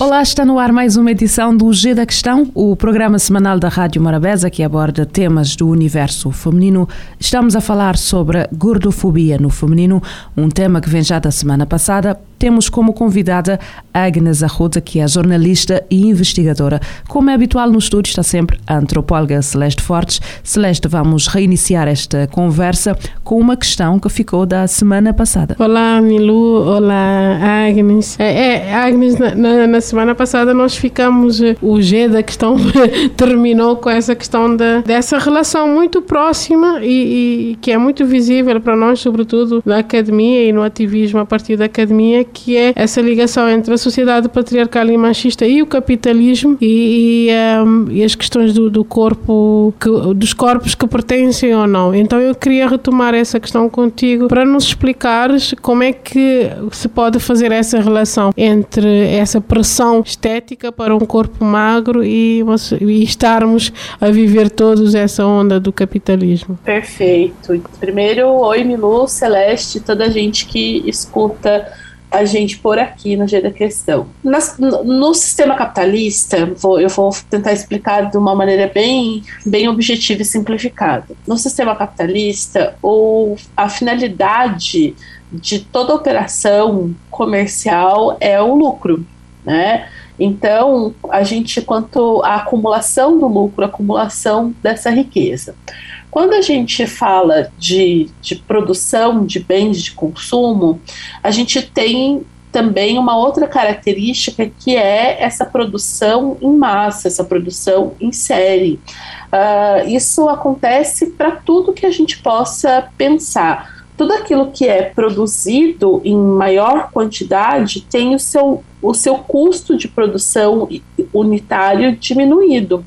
Olá, está no ar mais uma edição do G da Questão, o programa semanal da Rádio Morabeza que aborda temas do universo feminino. Estamos a falar sobre gordofobia no feminino, um tema que vem já da semana passada temos como convidada Agnes Arruda, que é jornalista e investigadora. Como é habitual no estúdio, está sempre a antropóloga Celeste Fortes. Celeste, vamos reiniciar esta conversa com uma questão que ficou da semana passada. Olá, Milu. Olá, Agnes. É, é Agnes, na, na, semana passada nós ficamos, eh, o G da questão terminou com essa questão da, dessa relação muito próxima e, e que é muito visível para nós, sobretudo na academia e no ativismo a partir da academia, que é essa ligação entre a sociedade patriarcal e machista e o capitalismo e, e, um, e as questões do, do corpo, que, dos corpos que pertencem ou não. Então eu queria retomar essa questão contigo para nos explicares como é que se pode fazer essa relação entre essa pressão estética para um corpo magro e, e estarmos a viver todos essa onda do capitalismo. Perfeito. Primeiro, oi Milu, Celeste, toda a gente que escuta a gente por aqui no G da Questão. Nas, no, no, sistema capitalista, vou, eu vou tentar explicar de uma maneira bem, bem objetiva e simplificada. No sistema capitalista, o, a finalidade de toda operação comercial é o lucro, né? Então, a gente, quanto à acumulação do lucro, acumulação dessa riqueza. Quando a gente fala de, de produção de bens de consumo, a gente tem também uma outra característica que é essa produção em massa, essa produção em série. Uh, isso acontece para tudo que a gente possa pensar. Tudo aquilo que é produzido em maior quantidade tem o seu, o seu custo de produção unitário diminuído.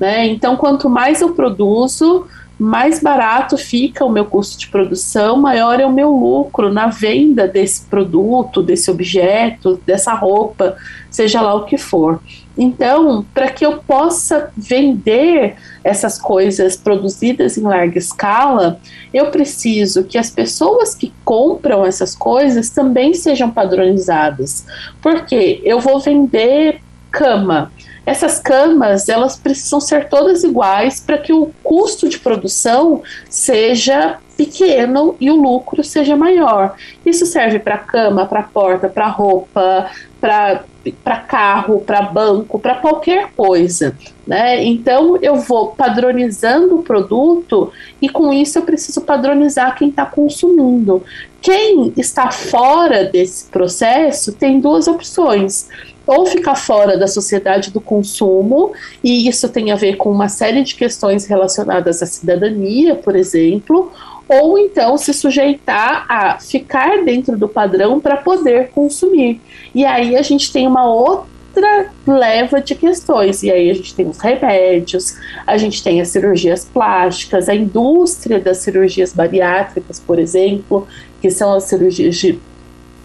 Né? Então, quanto mais eu produzo, mais barato fica o meu custo de produção, maior é o meu lucro na venda desse produto, desse objeto, dessa roupa, seja lá o que for. Então, para que eu possa vender essas coisas produzidas em larga escala, eu preciso que as pessoas que compram essas coisas também sejam padronizadas. Porque eu vou vender cama essas camas elas precisam ser todas iguais para que o custo de produção seja pequeno e o lucro seja maior. Isso serve para cama, para porta, para roupa, para carro, para banco, para qualquer coisa. Né? Então eu vou padronizando o produto e com isso eu preciso padronizar quem está consumindo. Quem está fora desse processo tem duas opções ou ficar fora da sociedade do consumo, e isso tem a ver com uma série de questões relacionadas à cidadania, por exemplo, ou então se sujeitar a ficar dentro do padrão para poder consumir. E aí a gente tem uma outra leva de questões. E aí a gente tem os remédios, a gente tem as cirurgias plásticas, a indústria das cirurgias bariátricas, por exemplo, que são as cirurgias de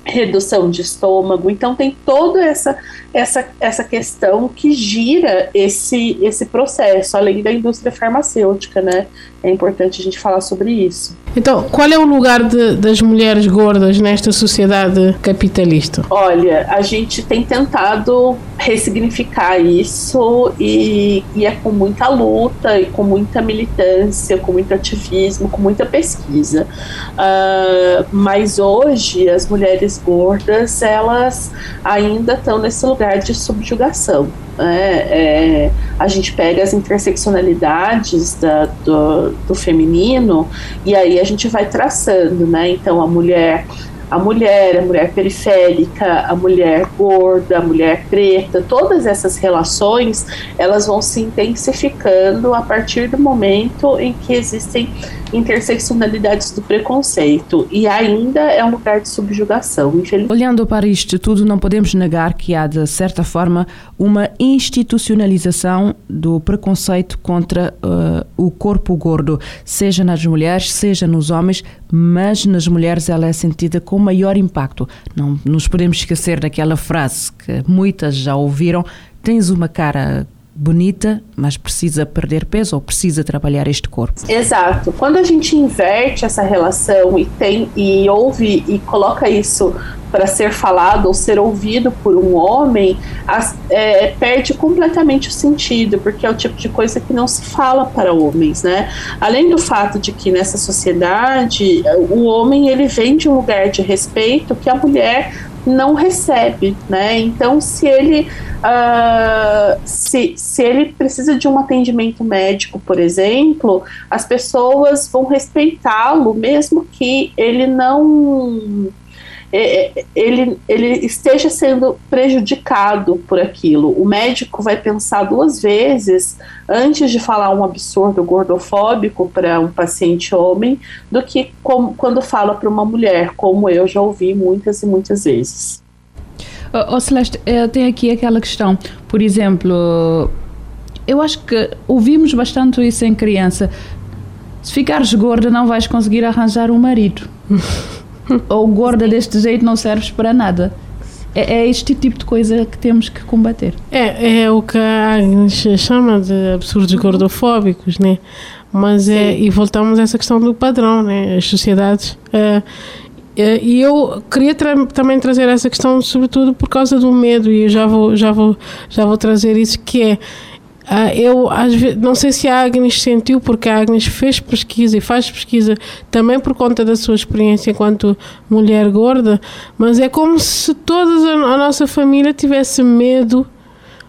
redução de estômago. Então tem toda essa essa, essa questão que gira esse esse processo, além da indústria farmacêutica, né? É importante a gente falar sobre isso. Então, qual é o lugar de, das mulheres gordas nesta sociedade capitalista? Olha, a gente tem tentado ressignificar isso e, e é com muita luta e com muita militância, com muito ativismo, com muita pesquisa. Uh, mas hoje as mulheres gordas elas ainda estão nesse lugar de subjugação. É, é, a gente pega as interseccionalidades da, do, do, feminino e aí a gente vai traçando, né? Então a mulher a mulher, a mulher periférica, a mulher gorda, a mulher preta, todas essas relações, elas vão se intensificando a partir do momento em que existem interseccionalidades do preconceito e ainda é um lugar de subjugação. Olhando para isto tudo, não podemos negar que há, de certa forma, uma institucionalização do preconceito contra uh, o corpo gordo, seja nas mulheres, seja nos homens, mas nas mulheres ela é sentida com maior impacto. Não nos podemos esquecer daquela frase que muitas já ouviram: tens uma cara bonita, mas precisa perder peso ou precisa trabalhar este corpo. Exato. Quando a gente inverte essa relação e tem e ouve e coloca isso para ser falado ou ser ouvido por um homem, as, é, perde completamente o sentido, porque é o tipo de coisa que não se fala para homens, né? Além do fato de que nessa sociedade o homem ele vem de um lugar de respeito que a mulher não recebe, né? Então, se ele uh, se, se ele precisa de um atendimento médico, por exemplo, as pessoas vão respeitá-lo, mesmo que ele não ele, ele esteja sendo prejudicado por aquilo. O médico vai pensar duas vezes antes de falar um absurdo gordofóbico para um paciente homem do que quando fala para uma mulher, como eu já ouvi muitas e muitas vezes. Oh, oh Celeste, eh, tem aqui aquela questão, por exemplo, eu acho que ouvimos bastante isso em criança. Se ficares gorda, não vais conseguir arranjar um marido. ou gorda deste jeito não serves para nada. É, é, este tipo de coisa que temos que combater. É, é o que a Agnes chama de absurdos gordofóbicos, né? Mas é, e voltamos a essa questão do padrão, né? As sociedades. É, é, e eu queria tra também trazer essa questão, sobretudo por causa do medo, e eu já vou, já vou, já vou trazer isso, que é Uh, eu às vezes, não sei se a Agnes sentiu, porque a Agnes fez pesquisa e faz pesquisa também por conta da sua experiência enquanto mulher gorda, mas é como se toda a nossa família tivesse medo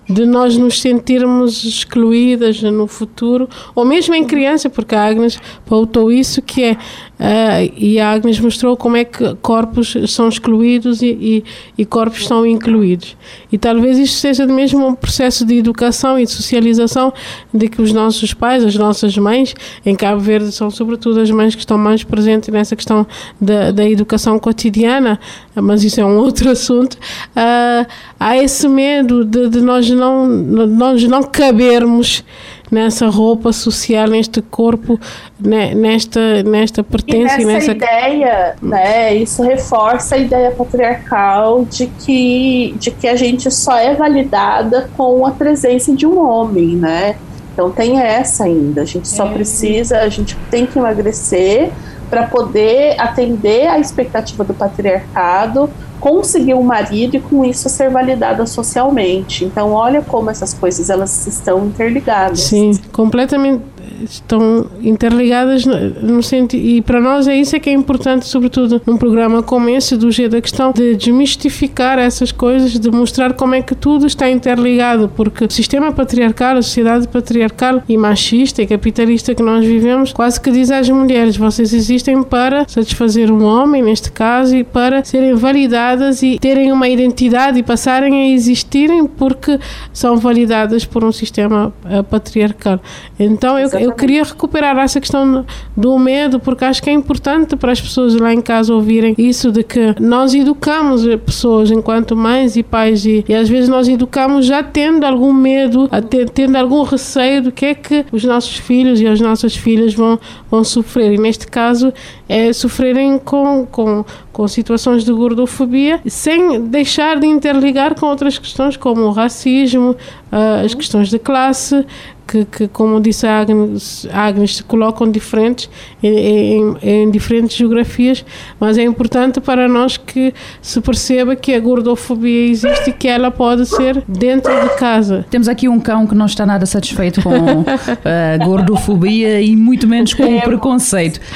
de nós nos sentirmos excluídas no futuro, ou mesmo em criança, porque a Agnes pautou isso, que é Uh, e a Agnes mostrou como é que corpos são excluídos e, e, e, corpos são incluídos. E talvez isto seja mesmo um processo de educação e de socialização de que os nossos pais, as nossas mães, em Cabo Verde são sobretudo as mães que estão mais presentes nessa questão da, da educação cotidiana, mas isso é um outro assunto. Uh, há esse medo de, de nós, não, nós não cabermos nessa roupa social, neste corpo, né, nesta, nesta pertença e nessa, nessa ideia, né, isso reforça a ideia patriarcal de que, de que a gente só é validada com a presença de um homem, né? Então tem essa ainda. A gente só é. precisa, a gente tem que emagrecer para poder atender à expectativa do patriarcado conseguir um marido e com isso ser validada socialmente. Então, olha como essas coisas elas estão interligadas. Sim, completamente estão interligadas no sentido e para nós é isso é que é importante sobretudo num programa como esse do G da questão de desmistificar essas coisas de mostrar como é que tudo está interligado porque o sistema patriarcal a sociedade patriarcal e machista e capitalista que nós vivemos quase que diz às mulheres vocês existem para satisfazer um homem neste caso e para serem validadas e terem uma identidade e passarem a existirem porque são validadas por um sistema uh, patriarcal. Então eu, eu queria recuperar essa questão do medo, porque acho que é importante para as pessoas lá em casa ouvirem isso de que nós educamos pessoas enquanto mães e pais e, e às vezes nós educamos já tendo algum medo, tendo algum receio do que é que os nossos filhos e as nossas filhas vão, vão sofrer. E neste caso é sofrerem com, com, com situações de gordofobia sem deixar de interligar com outras questões como o racismo, uh, as questões de classe, que, que, como disse a Agnes, a Agnes se colocam diferentes em, em, em, diferentes geografias, mas é importante para nós que se perceba que a gordofobia existe e que ela pode ser dentro de casa. Temos aqui um cão que não está nada satisfeito com a gordofobia e muito menos com o preconceito.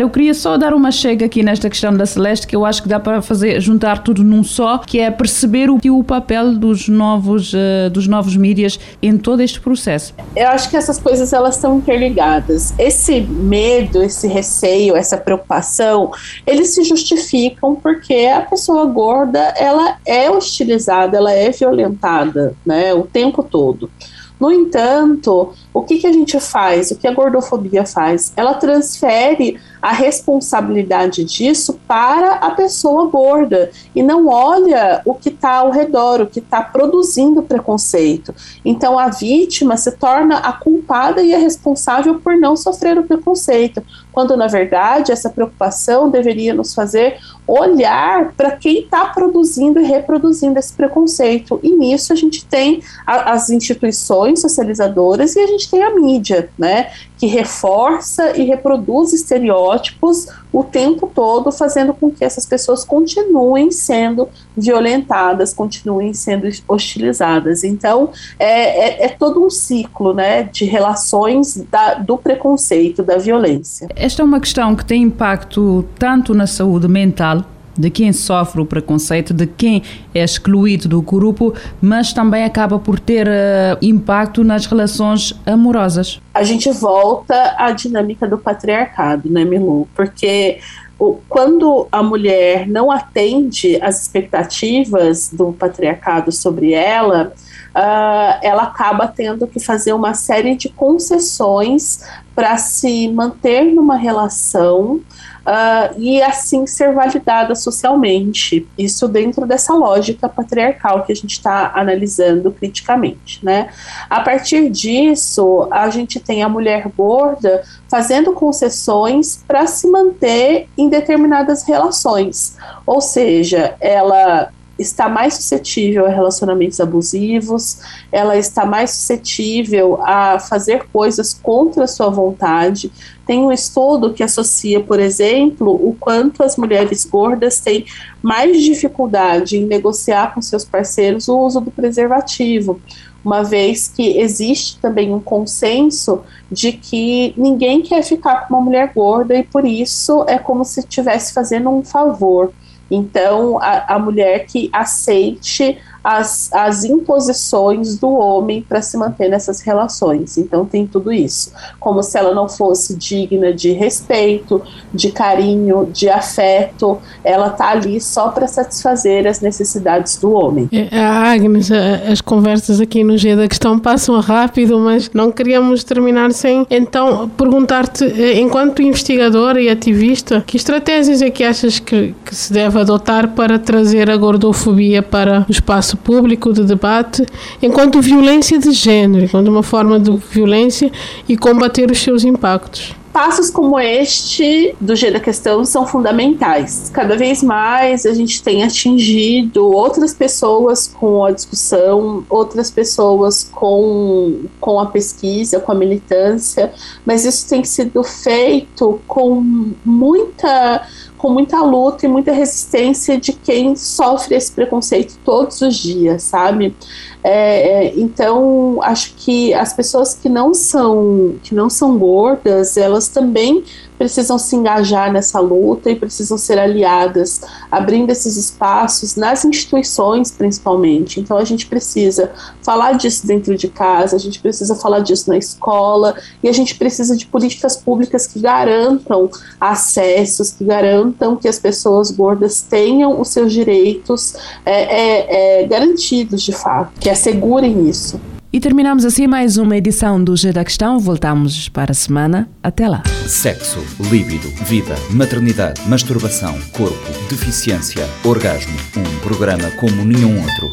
eu queria só dar uma chega aqui nesta questão da Celeste, que eu acho que dá para fazer juntar tudo num só, que é perceber o, o papel dos novos, uh, dos novos mídias em todo este processo. Eu acho que essas coisas elas estão interligadas. Esse medo, esse receio, essa preocupação, eles se justificam porque a pessoa gorda ela é hostilizada, ela é violentada, né, o tempo todo. No entanto, o que, que a gente faz? O que a gordofobia faz? Ela transfere a responsabilidade disso para a pessoa gorda e não olha o que está ao redor, o que está produzindo preconceito. Então a vítima se torna a culpada e a responsável por não sofrer o preconceito, quando na verdade essa preocupação deveria nos fazer olhar para quem está produzindo e reproduzindo esse preconceito. E nisso a gente tem a, as instituições socializadoras e a gente tem a mídia, né, que reforça e reproduz estereótipos o tempo todo, fazendo com que essas pessoas continuem sendo violentadas, continuem sendo hostilizadas. Então, é, é, é todo um ciclo né, de relações da, do preconceito, da violência. Esta é uma questão que tem impacto tanto na saúde mental de quem sofre o preconceito, de quem é excluído do grupo, mas também acaba por ter uh, impacto nas relações amorosas. A gente volta à dinâmica do patriarcado, né, Milu? Porque o, quando a mulher não atende às expectativas do patriarcado sobre ela, uh, ela acaba tendo que fazer uma série de concessões para se manter numa relação uh, e assim ser validada socialmente. Isso dentro dessa lógica patriarcal que a gente está analisando criticamente, né? A partir disso, a gente tem a mulher gorda fazendo concessões para se manter em determinadas relações, ou seja, ela está mais suscetível a relacionamentos abusivos, ela está mais suscetível a fazer coisas contra a sua vontade. Tem um estudo que associa, por exemplo, o quanto as mulheres gordas têm mais dificuldade em negociar com seus parceiros o uso do preservativo, uma vez que existe também um consenso de que ninguém quer ficar com uma mulher gorda e por isso é como se estivesse fazendo um favor. Então, a, a mulher que aceite as, as imposições do homem para se manter nessas relações. Então tem tudo isso. Como se ela não fosse digna de respeito, de carinho, de afeto. Ela tá ali só para satisfazer as necessidades do homem. É, Agnes, as conversas aqui no G da questão passam rápido, mas não queríamos terminar sem então perguntar-te, eh, enquanto investigadora e ativista, que estratégias é que achas que, que se deve adotar para trazer a gordofobia para o espaço espaço público de debate enquanto violência de género, enquanto uma forma de violência e combater os seus impactos. Passos como este do G da Questão são fundamentais. Cada vez mais a gente tem atingido outras pessoas com a discussão, outras pessoas com, com a pesquisa, com a militância, mas isso tem sido feito com muita com muita luta e muita resistência de quem sofre esse preconceito todos os dias, sabe? É, é, então acho que as pessoas que não são que não são gordas, elas também precisam se engajar nessa luta e precisam ser aliadas, abrindo esses espaços nas instituições, principalmente. Então, a gente precisa falar disso dentro de casa, a gente precisa falar disso na escola e a gente precisa de políticas públicas que garantam acessos, que garantam que as pessoas gordas tenham os seus direitos é, é, é garantidos de fato, que assegurem isso. E terminamos assim mais uma edição do G da Questão. Voltamos para a semana. Até lá. Sexo, líbido, vida, maternidade, masturbação, corpo, deficiência, orgasmo. Um programa como nenhum outro.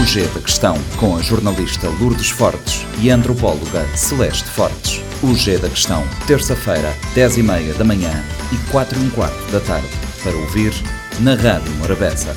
O G da Questão, com a jornalista Lourdes Fortes e a antropóloga Celeste Fortes. O G da Questão, terça-feira, 10h30 da manhã e 4 h quarto da tarde. Para ouvir na Rádio Morabeza.